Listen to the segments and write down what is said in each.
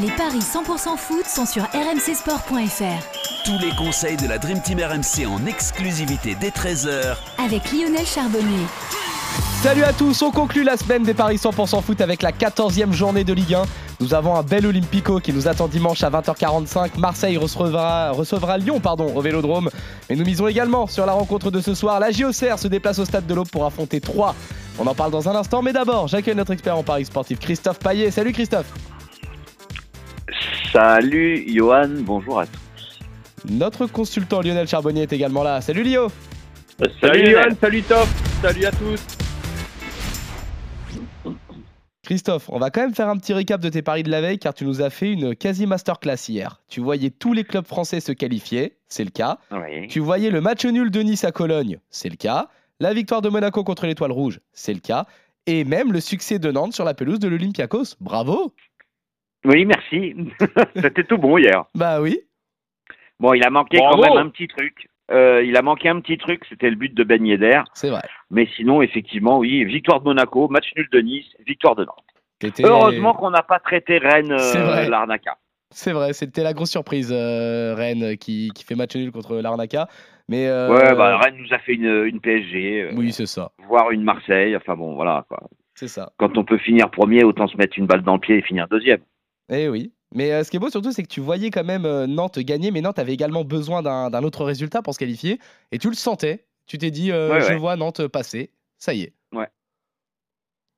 Les paris 100% foot sont sur rmcsport.fr. Tous les conseils de la Dream Team RMC en exclusivité dès 13h Avec Lionel Charbonnier. Salut à tous, on conclut la semaine des paris 100% foot avec la 14e journée de Ligue 1. Nous avons un bel Olympico qui nous attend dimanche à 20h45. Marseille recevra, recevra Lyon pardon, au Vélodrome. Mais nous misons également sur la rencontre de ce soir. La JOCR se déplace au stade de l'Aube pour affronter 3. On en parle dans un instant, mais d'abord, j'accueille notre expert en paris sportif, Christophe Paillet. Salut Christophe. Salut Johan, bonjour à tous. Notre consultant Lionel Charbonnier est également là. Salut Lio. Salut, Salut, Johan, salut Top, salut à tous. Christophe, on va quand même faire un petit récap de tes paris de la veille car tu nous as fait une quasi masterclass hier. Tu voyais tous les clubs français se qualifier, c'est le cas. Oui. Tu voyais le match nul de Nice à Cologne, c'est le cas. La victoire de Monaco contre l'Étoile Rouge, c'est le cas. Et même le succès de Nantes sur la pelouse de l'Olympiakos. Bravo Oui, merci. C'était tout bon hier. Bah oui. Bon, il a manqué Bravo. quand même un petit truc. Euh, il a manqué un petit truc, c'était le but de Ben Yedder. C'est vrai. Mais sinon, effectivement, oui, victoire de Monaco, match nul de Nice, victoire de Nantes. T'étais- Heureusement qu'on n'a pas traité Rennes euh, l'Arnaca. C'est vrai, c'était la grosse surprise, euh, Rennes, qui, qui fait match nul contre l'Arnaca. Mais euh, Ouais, bah, Rennes nous a fait une, une PSG, euh, Oui, c'est ça. voire une Marseille. Enfin bon, voilà. Quoi. C'est ça. Quand on peut finir premier, autant se mettre une balle dans le pied et finir deuxième. Eh oui. Mais euh, ce qui est beau surtout, c'est que tu voyais quand même euh, Nantes gagner, mais Nantes avait également besoin d'un autre résultat pour se qualifier. Et tu le sentais. Tu t'es dit, euh, Ouais, je ouais. vois Nantes passer. Ça y est. Ouais.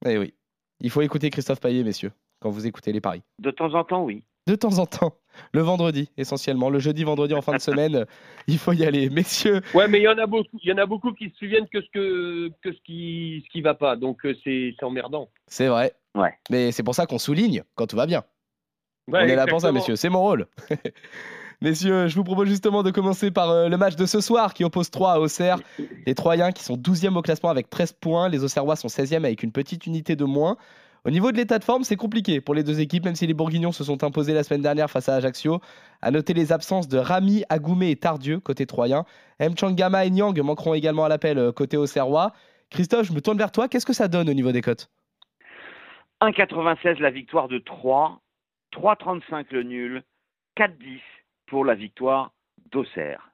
Eh oui. Il faut écouter Christophe Paillet, messieurs, quand vous écoutez les paris. De temps en temps, oui. De temps en temps. Le vendredi, essentiellement. Le jeudi, vendredi, en fin de semaine, il faut y aller. Messieurs, Ouais, mais il y en a beaucoup, il y en a beaucoup qui se souviennent que ce que, que ce qui, ce qui va pas, donc c'est c'est emmerdant. c'est vrai. Ouais. Mais c'est pour ça qu'on souligne quand tout va bien. Ouais, On est là pour ça, messieurs. C'est mon rôle. messieurs, je vous propose justement de commencer par euh, le match de ce soir qui oppose 3 à Auxerre. Les Troyens qui sont 12e au classement avec 13 points. Les Auxerrois sont 16e avec une petite unité de moins. Au niveau de l'état de forme, c'est compliqué pour les deux équipes, même si les Bourguignons se sont imposés la semaine dernière face à Ajaccio. À noter les absences de Rami, Agoumé et Tardieu côté Troyen. Mchangama et Nyang manqueront également à l'appel euh, côté Auxerrois. Christophe, je me tourne vers toi. Qu'est-ce que ça donne au niveau des cotes? 1,96 la victoire de 3, 3,35 le nul, 4,10 pour la victoire d'Auxerre.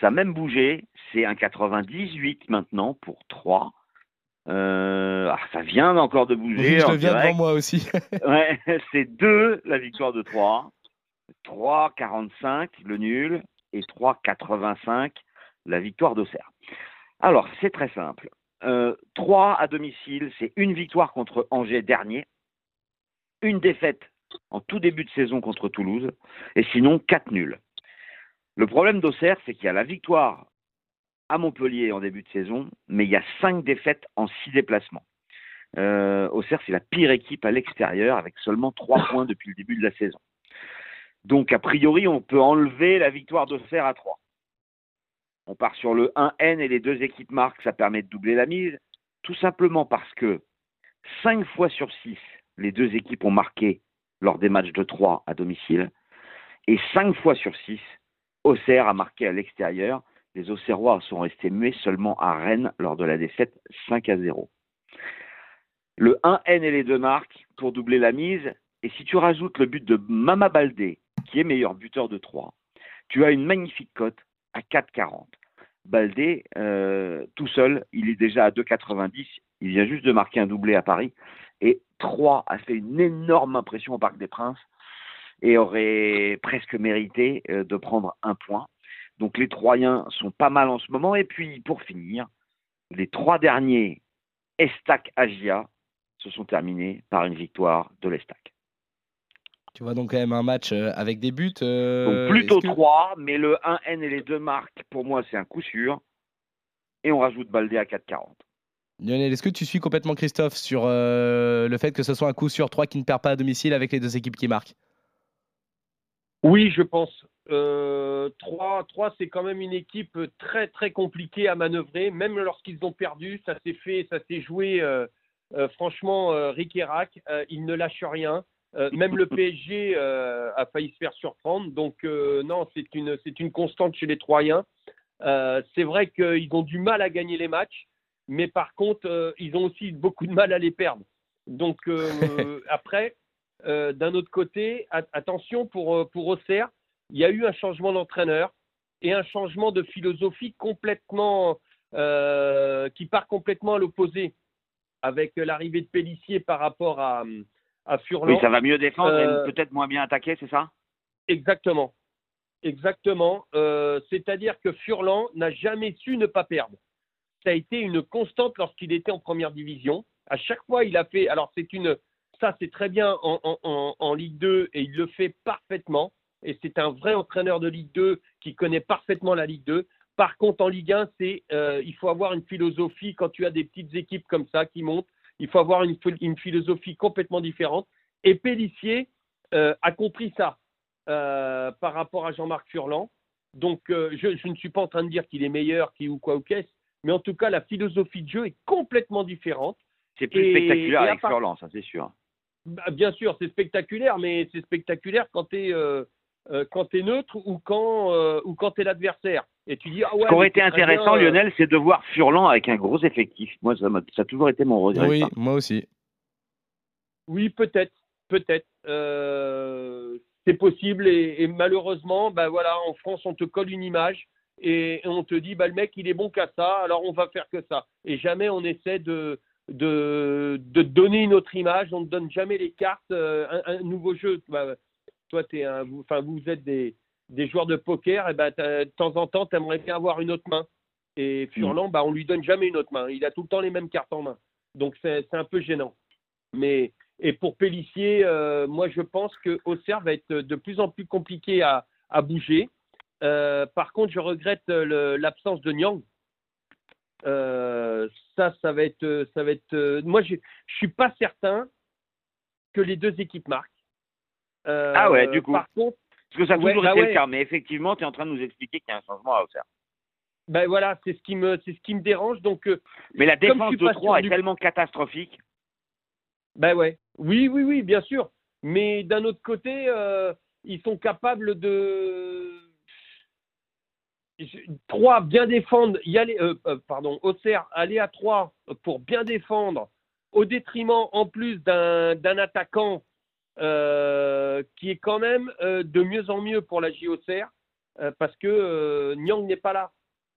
Ça a même bougé, c'est 1,98 maintenant pour 3. Euh, ah, ça vient encore de bouger. Oui, je en le viens direct. devant moi aussi. Ouais, c'est 2 la victoire de 3, 3,45 le nul et 3,85 la victoire d'Auxerre. Alors, c'est très simple. Euh, 3 à domicile, c'est une victoire contre Angers dernier, une défaite en tout début de saison contre Toulouse, et sinon 4 nuls. Le problème d'Auxerre, c'est qu'il y a la victoire à Montpellier en début de saison, mais il y a 5 défaites en 6 déplacements. Euh, Auxerre, c'est la pire équipe à l'extérieur, avec seulement 3 points depuis le début de la saison. Donc, a priori, on peut enlever la victoire d'Auxerre à 3. On part sur le 1N et les deux équipes marquent, ça permet de doubler la mise, tout simplement parce que 5 fois sur 6, les deux équipes ont marqué lors des matchs de 3 à domicile, et 5 fois sur 6, Auxerre a marqué à l'extérieur. Les Auxerrois sont restés muets seulement à Rennes lors de la défaite 5 à 0. Le 1N et les deux marques pour doubler la mise, et si tu rajoutes le but de Mama Baldé, qui est meilleur buteur de 3, tu as une magnifique cote à 4,40. Baldé, euh, tout seul, il est déjà à 2,90. Il vient juste de marquer un doublé à Paris. Et 3 a fait une énorme impression au Parc des Princes et aurait presque mérité euh, de prendre un point. Donc les Troyens sont pas mal en ce moment. Et puis pour finir, les trois derniers Estac Agia se sont terminés par une victoire de l'Estac. Tu vois donc quand même un match euh, avec des buts. euh, Donc plutôt que- 3, mais le 1N et les deux marques, pour moi, c'est un coup sûr. Et on rajoute Baldé à 4,40. Lionel, est-ce que tu suis complètement Christophe sur euh, le fait que ce soit un coup sur 3 qui ne perd pas à domicile avec les deux équipes qui marquent? Oui, je pense. Euh, 3, 3 c'est quand même une équipe très très compliquée à manœuvrer. Même lorsqu'ils ont perdu, ça s'est fait, ça s'est joué. euh, euh, franchement, Rick et Rack, ils ne lâchent rien. Même le PSG a failli se faire surprendre. Donc non, c'est une c'est une constante chez les Troyens. C'est vrai qu'ils ont du mal à gagner les matchs, mais par contre, euh, ils ont aussi beaucoup de mal à les perdre. Donc euh, après, euh, d'un autre côté, attention pour, pour Auxerre, il y a eu un changement d'entraîneur et un changement de philosophie complètement qui part complètement à l'opposé avec l'arrivée de Pellissier par rapport à, à Furlan. Oui, ça va mieux défendre et peut-être moins bien attaquer, c'est ça? Exactement. Exactement. C'est-à-dire que Furlan n'a jamais su ne pas perdre. Ça a été une constante lorsqu'il était en première division. À chaque fois, il a fait. Alors, c'est une. Ça, c'est très bien en, Ligue 2 et il le fait parfaitement. Et c'est un vrai entraîneur de Ligue 2 qui connaît parfaitement la Ligue 2. Par contre, en Ligue 1, c'est, euh, il faut avoir une philosophie quand tu as des petites équipes comme ça qui montent. Il faut avoir une, une philosophie complètement différente. Et Pellissier euh, a compris ça euh, par rapport à Jean-Marc Furlan. Donc, je, je ne suis pas en train de dire qu'il est meilleur qui ou quoi ou qu'est-ce, mais en tout cas, la philosophie de jeu est complètement différente. C'est plus Et- spectaculaire et avec part- Furlan, ça c'est sûr. Bah, bien sûr, c'est spectaculaire, mais c'est spectaculaire quand tu es, neutre ou quand, euh, ou quand tu es l'adversaire. Et tu dis, ah ouais. Ce qui aurait été intéressant, bien, euh, Lionel, c'est de voir Furlan avec un gros effectif. Moi, ça, a toujours été mon regret. Oui, ça. moi aussi. Oui, peut-être, peut-être. Euh, c'est possible et, et malheureusement, bah voilà, en France, on te colle une image et on te dit, bah le mec, il est bon qu'à ça, alors on va faire que ça. Et jamais on essaie de de, de donner une autre image. On ne donne jamais les cartes, euh, un, un nouveau jeu. Bah, toi, un, vous, enfin, vous êtes des, des joueurs de poker, et bah, de temps en temps, tu aimerais bien avoir une autre main. Et Furlan, bah, on lui donne jamais une autre main. Il a tout le temps les mêmes cartes en main. Donc c'est c'est un peu gênant. Mais et pour Pellissier, euh, moi je pense que Auxerre va être de plus en plus compliqué à, à bouger. Euh, par contre, je regrette le- l'absence de Nyang. Euh, ça, ça va être, ça va être. euh, moi, je je suis pas certain que les deux équipes marquent. Euh, Ah ouais, du coup. Par contre, Parce que ça a Ouais, toujours bah été ouais. le cas. Mais effectivement, tu es en train de nous expliquer qu'il y a un changement à Auxerre. ben voilà, c'est ce qui me, c'est ce qui me dérange. Donc, euh, Mais la défense de pas 3 est du- tellement catastrophique. Ben ouais. Oui, oui, oui, bien sûr. Mais d'un autre côté, euh, ils sont capables de. Trois, bien défendre, y aller, euh, euh, pardon, Auxerre, aller à 3 pour bien défendre, au détriment en plus d'un d'un attaquant euh, qui est quand même euh, de mieux en mieux pour la JOCR, euh, parce que euh, Nyang n'est pas là.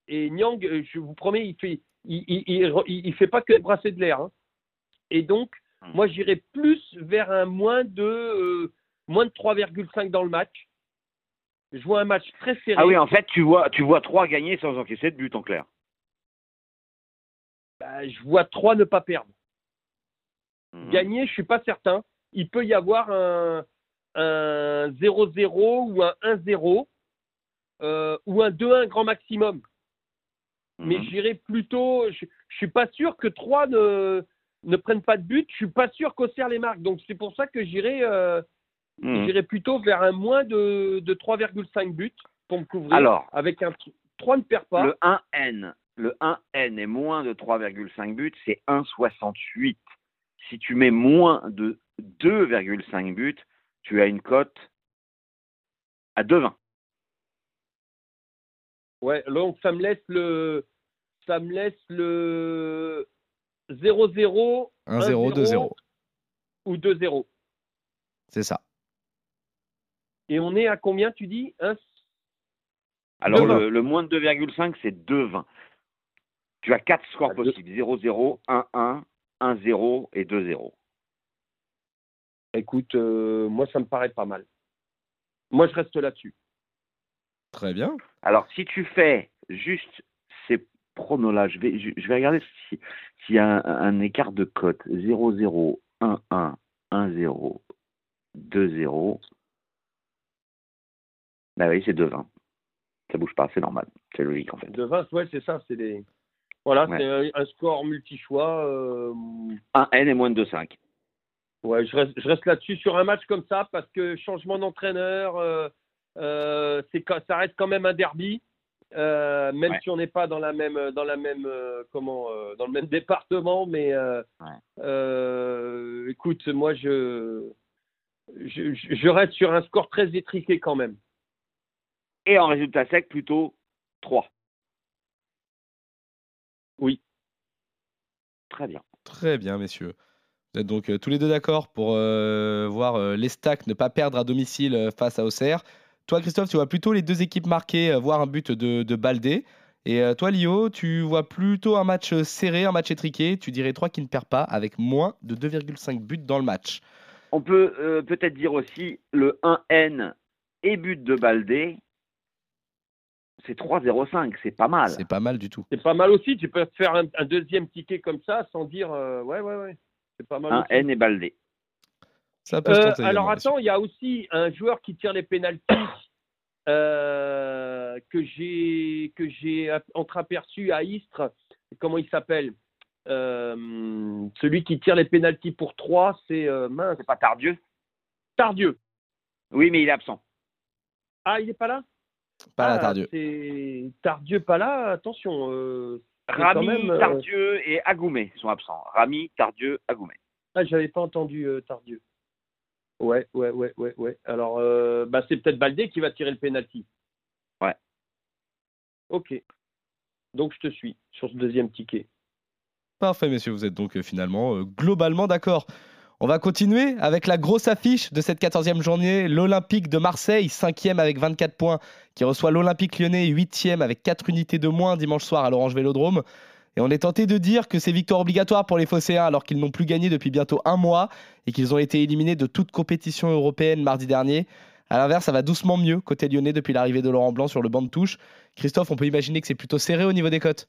Et Nyang, je vous promets, il fait, il, il, il, il- fait pas que brasser de l'air. hein. Et donc, Hmm. moi, j'irais plus vers un moins de, euh, moins de 3,5 dans le match. Je vois un match très serré. Ah oui, en fait, tu vois, tu vois 3 gagner sans encaisser de but en clair. Bah, je vois 3 ne pas perdre. Mhm. Gagner, je suis pas certain. Il peut y avoir un, un 0-0 ou un 1-0 euh, ou un 2-1 grand maximum. Mais Mhm. j'irais plutôt. Je, je suis pas sûr que 3 ne, ne prennent pas de but. Je suis pas sûr qu'Auxerre les marque. Donc c'est pour ça que j'irais euh, Mhm. j'irais plutôt vers un moins de, de 3,5 buts pour me couvrir. Alors, avec un 3 ne perd pas. le 1N, le 1N est moins de 3,5 buts, c'est 1,68. Si tu mets moins de 2,5 buts, tu as une cote à 2,20. Ouais, donc ça me laisse le ça me laisse le 0-0 1-0, 2-0. ou 2-0. C'est ça. Et on est à combien tu dis Un- Alors, 2,20. le, le moins de 2,5, c'est 2,20. Tu as quatre scores Ah, deux- possibles 0-0, 1-1, 1-0 et 2-0. Écoute, euh, moi ça me paraît pas mal. Moi je reste là-dessus. Très bien. Alors, si tu fais juste ces pronos-là, je vais, je, je vais regarder si- s'il y a un, un écart de cote 0-0, 1-1, 1-0, 2-0. Bah oui, c'est 2-20. Ça bouge pas, c'est normal. C'est logique en fait. De 20, ouais, c'est ça, c'est des voilà, Ouais. c'est un, un score multi-choix. euh, 1N et moins de 2-5. Ouais, je reste, je reste là-dessus sur un match comme ça parce que changement d'entraîneur, euh, euh, c'est ça reste quand même un derby, euh, même Ouais. si on n'est pas dans la même dans la même euh, comment euh, dans le même département, mais Ouais. écoute, moi je je je reste sur un score très étriqué quand même. Et en résultat sec, plutôt 3. Oui. Très bien. Très bien, messieurs. Vous êtes donc euh, tous les deux d'accord pour euh, voir euh, les stacks ne pas perdre à domicile euh, face à Auxerre. Toi, Christophe, tu vois plutôt les deux équipes marquer, euh, voir un but de, de Baldé. Et toi, Lio, tu vois plutôt un match serré, un match étriqué. Tu dirais 3 qui ne perd pas avec moins de 2,5 buts dans le match. On peut peut-être dire aussi le 1N et but de Baldé. C'est 3-0-5, c'est pas mal. C'est pas mal du tout. C'est pas mal aussi. Tu peux te faire un, un deuxième ticket comme ça sans dire euh, ouais, ouais, ouais. C'est pas mal. aussi. 1N et Baldé. Ça peut Euh, tenter alors attends, il y a aussi un joueur qui tire les pénalties euh, que j'ai que j'ai entreaperçu à Istres. Comment il s'appelle? Euh, Celui qui tire les pénalties pour 3, c'est euh, mince, C'est pas Tardieu? Tardieu. Oui, mais il est absent. Ah, il n'est pas là? Pas la Ah, Tardieu. C'est Tardieu pas là. Attention. euh, Rami, même, euh, Tardieu et Agoumé sont absents. Rami, Tardieu, Agoumé. Ah, j'avais pas entendu euh, Tardieu. Ouais, ouais, ouais, ouais, ouais. Alors, euh, bah, c'est peut-être Baldé qui va tirer le penalty. Ouais. Ok. Donc, je te suis sur ce deuxième ticket. Parfait, messieurs, vous êtes donc euh, finalement euh, globalement d'accord. On va continuer avec la grosse affiche de cette 14e journée, l'Olympique de Marseille, 5e avec 24 points, qui reçoit l'Olympique lyonnais, 8e avec 4 unités de moins dimanche soir à l'Orange Vélodrome. Et on est tenté de dire que c'est victoire obligatoire pour les Phocéens alors qu'ils n'ont plus gagné depuis bientôt un mois et qu'ils ont été éliminés de toute compétition européenne mardi dernier. À l'inverse, ça va doucement mieux côté lyonnais depuis l'arrivée de Laurent Blanc sur le banc de touche. Christophe, on peut imaginer que c'est plutôt serré au niveau des cotes.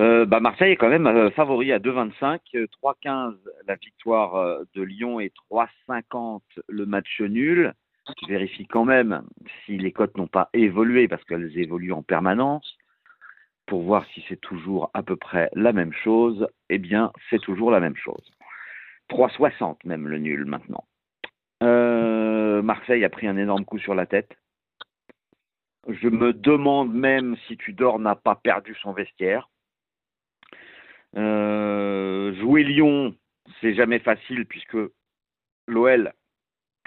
Euh, bah, Marseille est quand même euh, favori à 2,25. euh, 3,15 la victoire euh, de Lyon et 3,50 le match nul. Je vérifie quand même si les cotes n'ont pas évolué parce qu'elles évoluent en permanence pour voir si c'est toujours à peu près la même chose. Eh bien, c'est toujours la même chose. 3,60 même le nul maintenant. Euh, Marseille a pris un énorme coup sur la tête. Je me demande même si Tudor n'a pas perdu son vestiaire. Euh, jouer Lyon, c'est jamais facile puisque l'OL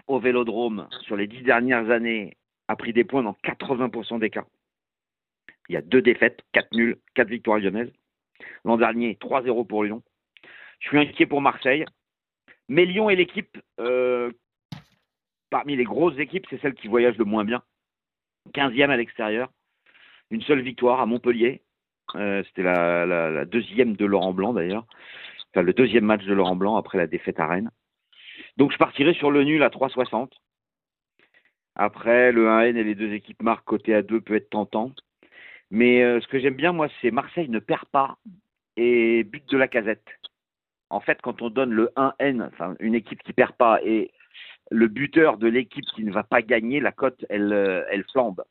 au Vélodrome sur les dix dernières années a pris des points dans 80% des cas. Il y a deux défaites, quatre nuls, quatre victoires lyonnaises. L'an dernier, 3-0 pour Lyon. Je suis inquiet pour Marseille. Mais Lyon est l'équipe, euh, parmi les grosses équipes, c'est celle qui voyage le moins bien. 15e à l'extérieur. Une seule victoire à Montpellier. Euh, C'était la, deuxième de Laurent Blanc d'ailleurs. Enfin, le deuxième match de Laurent Blanc après la défaite à Rennes. Donc je partirai sur le nul à 3,60. Après, le 1N et les deux équipes marquent côté à 2 peut être tentant. Mais euh, ce que j'aime bien, moi, c'est Marseille ne perd pas et but de la casette. En fait, quand on donne le 1N, enfin une équipe qui perd pas, et le buteur de l'équipe qui ne va pas gagner, la cote, elle, euh, elle flambe.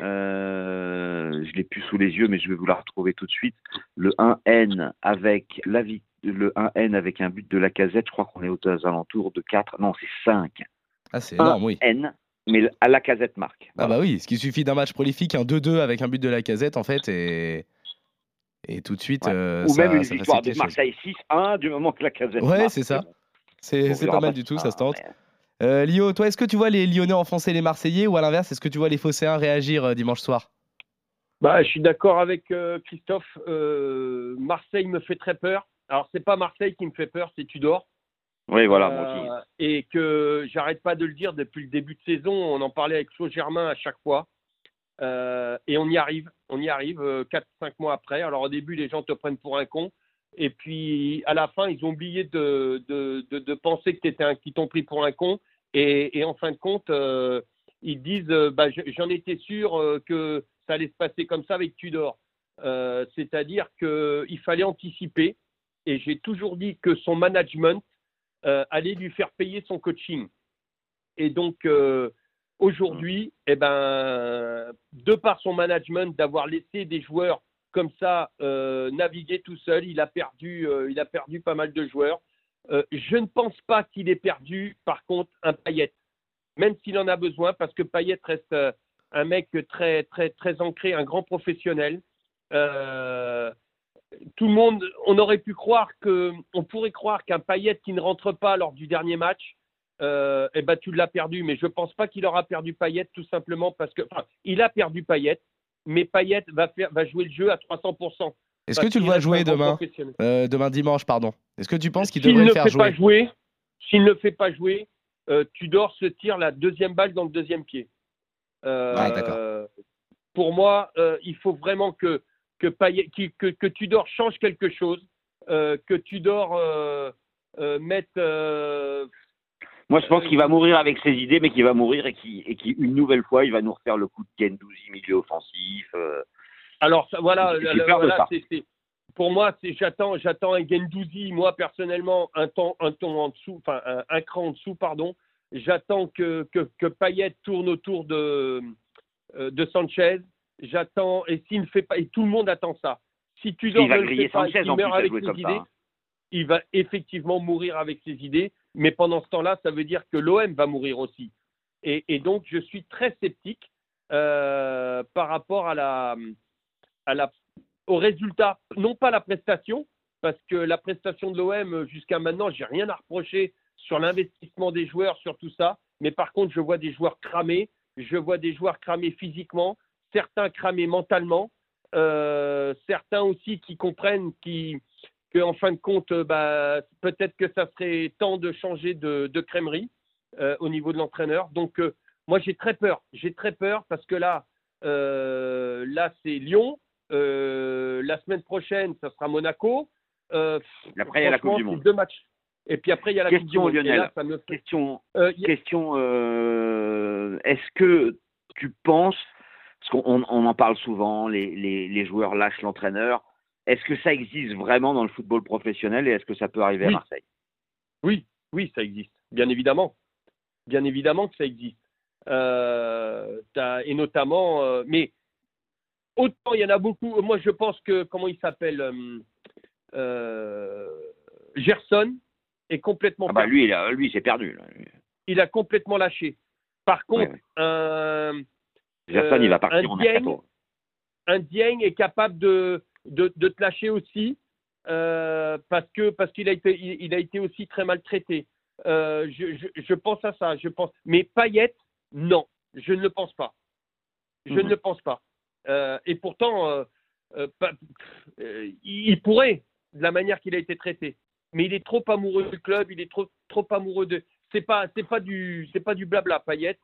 Euh, je l'ai plus sous les yeux, mais je vais vous la retrouver tout de suite. Le 1N avec la le 1N avec un but de la casette, je crois qu'on est aux alentours de 4, non, c'est 5. Ah, c'est énorme, oui. N, mais à la casette marque. Ah bah oui, ce qui suffit d'un match prolifique, un 2-2 avec un but de la casette en fait, et, et tout de suite, Ouais. euh, Ou ça, même une ça victoire de. Marseille 6-1 du moment que la casette Ouais, c'est ça. C'est pas mal du tout, ça, ça se tente. mais- Euh, Lio, toi, est-ce que tu vois les Lyonnais enfoncer les Marseillais ou à l'inverse, est-ce que tu vois les Phocéens réagir euh, dimanche soir? Bah, je suis d'accord avec euh, Christophe. Euh, Marseille me fait très peur. Alors, c'est pas Marseille qui me fait peur, c'est Tudor. Oui, voilà, et que j'arrête pas de le dire depuis le début de saison. On en parlait avec Flo Germain à chaque fois. Euh, et on y arrive. On y arrive 4-5 mois après. Alors au début, les gens te prennent pour un con. Et puis à la fin, ils ont oublié de, de, de, de penser qu'ils t'ont pris pour un con. Et, en fin de compte, euh, ils disent euh, bah, je- j'en étais sûr euh, que ça allait se passer comme ça avec Tudor. C'est-à-dire qu'il fallait anticiper. Et j'ai toujours dit que son management allait lui faire payer son coaching. Et donc, aujourd'hui, eh ben, de par son management, d'avoir laissé des joueurs comme ça euh, naviguer tout seul, il a perdu, euh, il a perdu pas mal de joueurs. Euh, je ne pense pas qu'il ait perdu, par contre, un Payet, même s'il en a besoin, parce que Payet reste un mec très, très, très ancré, un grand professionnel. Tout le monde, on aurait pu croire que, on pourrait croire qu'un Payet qui ne rentre pas lors du dernier match, eh ben tu l'as perdu. Mais je pense pas qu'il aura perdu Payet tout simplement parce que, enfin, il a perdu Payet, mais Payet va faire, va jouer le jeu à 300%. Est-ce que tu le vois jouer demain. Euh, Demain dimanche, pardon. Est-ce que tu penses qu'il devrait le faire fait jouer pas jouer, s'il ne le fait pas jouer, euh, Tudor se tire la deuxième balle dans le deuxième pied. Euh, Ouais, d'accord. Pour moi, euh, il faut vraiment que que, Payet- qui- que que Tudor change quelque chose, que Tudor mette. Moi, je pense qu'il va mourir avec ses idées, mais qu'il va mourir et qui et qui une nouvelle fois, il va nous refaire le coup de Gendouzi milieu offensif. euh. Alors ça- voilà, pour moi, j'attends, j'attends un Gendouzi, moi personnellement, un ton, un ton en dessous, enfin un, un cran en dessous, pardon. J'attends que, que que Payet tourne autour de euh, de Sanchez. J'attends et s'il ne fait pas, et tout le monde attend ça. Si Tudor Il va griller Sanchez en plus à avec jouer ses comme idées, ça. hein. il va effectivement mourir avec ses idées. Mais pendant ce temps-là, ça veut dire que l'OM va mourir aussi. Et, donc, je suis très sceptique euh, par rapport au résultat, non pas la prestation, parce que la prestation de l'OM jusqu'à maintenant, j'ai rien à reprocher sur l'investissement des joueurs, sur tout ça. Mais par contre, je vois des joueurs cramés, je vois des joueurs cramés physiquement, certains cramés mentalement, euh, certains aussi qui comprennent qui, que en fin de compte, euh, bah, peut-être que ça serait temps de changer de, de crèmerie euh, au niveau de l'entraîneur. Donc, euh, moi, j'ai très peur. J'ai très peur parce que là, euh, là, c'est Lyon. La semaine prochaine, ça sera Monaco. Et après, il y a la Coupe du Monde. Deux matchs. Et puis après, il y a la Question, Coupe du Monde. Lionel. là, ça me fait- Question, question. Est-ce que tu penses, parce qu'on on- on en parle souvent, les, les, les joueurs lâchent l'entraîneur. Est-ce que ça existe vraiment dans le football professionnel et est-ce que ça peut arriver Oui. à Marseille? Oui, oui, ça existe, bien évidemment. Bien évidemment que ça existe. Euh, et notamment, euh, mais autant il y en a beaucoup. Moi, je pense que, comment il s'appelle euh, Gerson est complètement ah bah, perdu. Lui, il a- lui, c'est perdu. là. Il a complètement lâché. Par contre, Ouais, ouais. un, Gerson, il va partir un mercato. un Dieng est capable de, de, de te lâcher aussi euh, parce que parce qu'il a été il, il a été aussi très maltraité. Euh, je, je, je pense à ça, je pense. Mais Payet, non, je ne le pense pas. Je Mhm. ne le pense pas. Euh, et pourtant, il pourrait de la manière qu'il a été traité. Mais il est trop amoureux du club, il est trop trop amoureux de. C'est pas c'est pas du c'est pas du blabla. Payet,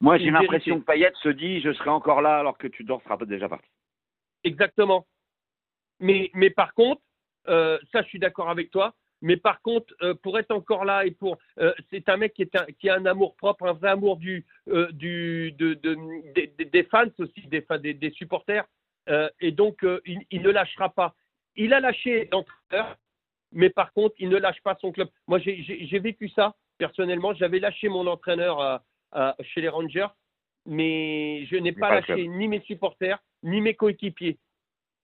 Moi, j'ai l'impression que Payet se dit je serai encore là alors que Tudor sera déjà parti. Exactement. Mais, mais par contre, euh, ça, je suis d'accord avec toi. Mais par contre, euh, pour être encore là et pour, euh, c'est un mec qui, est un- qui a un amour propre, un vrai amour du, du, de, de- des- fans aussi, des, fans- des, des supporters. Et donc, il, il ne lâchera pas. Il a lâché l'entraîneur, mais par contre, il ne lâche pas son club. Moi, j'ai- vécu ça personnellement. J'avais lâché mon entraîneur à- à- chez les Rangers, mais je n'ai pas lâché ni mes supporters, ni mes coéquipiers.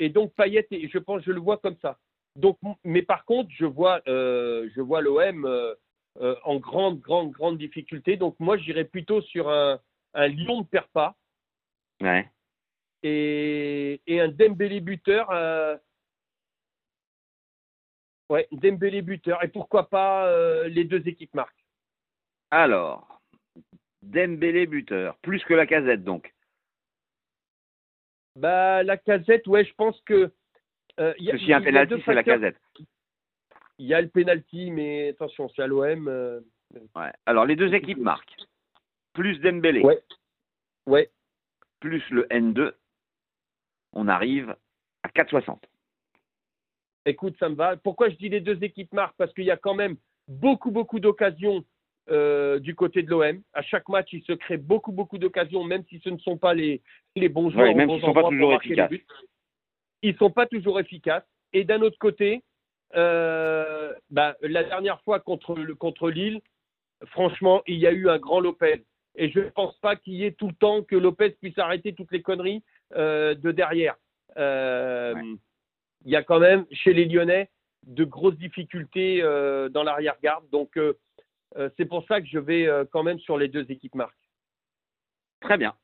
Et donc Payet, et je pense, je le vois comme ça. Donc, mais par contre, je vois, euh, je vois l'OM euh, euh, en grande, grande, grande difficulté. Donc moi, j'irais plutôt sur un, un Lyon ne perd pas Ouais. et, et un Dembélé buteur. ouais, Dembélé buteur. Et pourquoi pas les deux équipes marquent. Alors, Dembélé buteur, plus que la casette donc. Bah la casette, ouais, je pense que. euh, il y a- qu'il y a un il y a deux penalty, c'est la casette. Il y a le penalty, mais attention, c'est à l'OM. euh, Ouais. Alors, les deux équipes marquent. Plus Dembélé, Ouais. Ouais. plus le N2, on arrive à 4,60. Écoute, ça me va. Pourquoi je dis les deux équipes marquent? Parce qu'il y a quand même beaucoup, beaucoup d'occasions euh, du côté de l'OM. À chaque match, il se crée beaucoup, beaucoup d'occasions, même si ce ne sont pas les, les bons joueurs. Ouais, même s'ils bons sont pas toujours efficaces. Ils ne sont pas toujours efficaces. Et d'un autre côté, euh, bah, la dernière fois contre, le, contre Lille, franchement, il y a eu un grand Lopez. Et je ne pense pas qu'il y ait tout le temps que Lopez puisse arrêter toutes les conneries euh, de derrière. Euh, Ouais. Il y a quand même, chez les Lyonnais, de grosses difficultés dans l'arrière-garde. Donc, c'est pour ça que je vais euh, quand même sur les deux équipes marques. Très bien.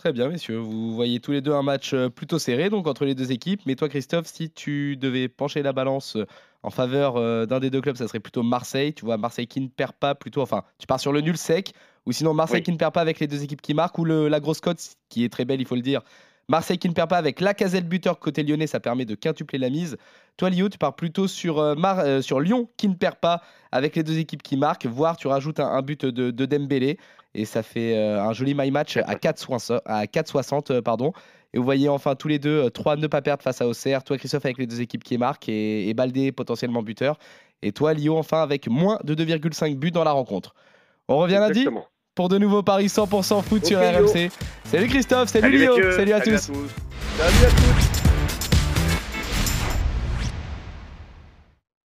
Très bien, messieurs. Vous voyez tous les deux un match euh, plutôt serré donc entre les deux équipes. Mais toi, Christophe, si tu devais pencher la balance euh, en faveur euh, d'un des deux clubs, ça serait plutôt Marseille. Tu vois, Marseille qui ne perd pas, plutôt. Enfin, tu pars sur le nul sec. Ou sinon, Marseille Oui. qui ne perd pas avec les deux équipes qui marquent. Ou le, la grosse cote, qui est très belle, il faut le dire. Marseille qui ne perd pas avec la caselle buteur côté lyonnais, ça permet de quintupler la mise. Toi, Lio, tu pars plutôt sur, euh, Mar- euh, sur Lyon qui ne perd pas avec les deux équipes qui marquent, voire tu rajoutes un, un but de, de Dembélé et ça fait euh, un joli my match à 4,60. À 4,60, euh, pardon. Et vous voyez enfin tous les deux, 3 ne pas perdre face à Auxerre. Toi, Christophe, avec les deux équipes qui marquent et, et Baldé potentiellement buteur. Et toi, Lio, enfin avec moins de 2,5 buts dans la rencontre. On revient lundi pour de nouveaux paris 100% foot sur. RMC. Salut Christophe, salut, Lio, salut à tous. tous. Salut à tous.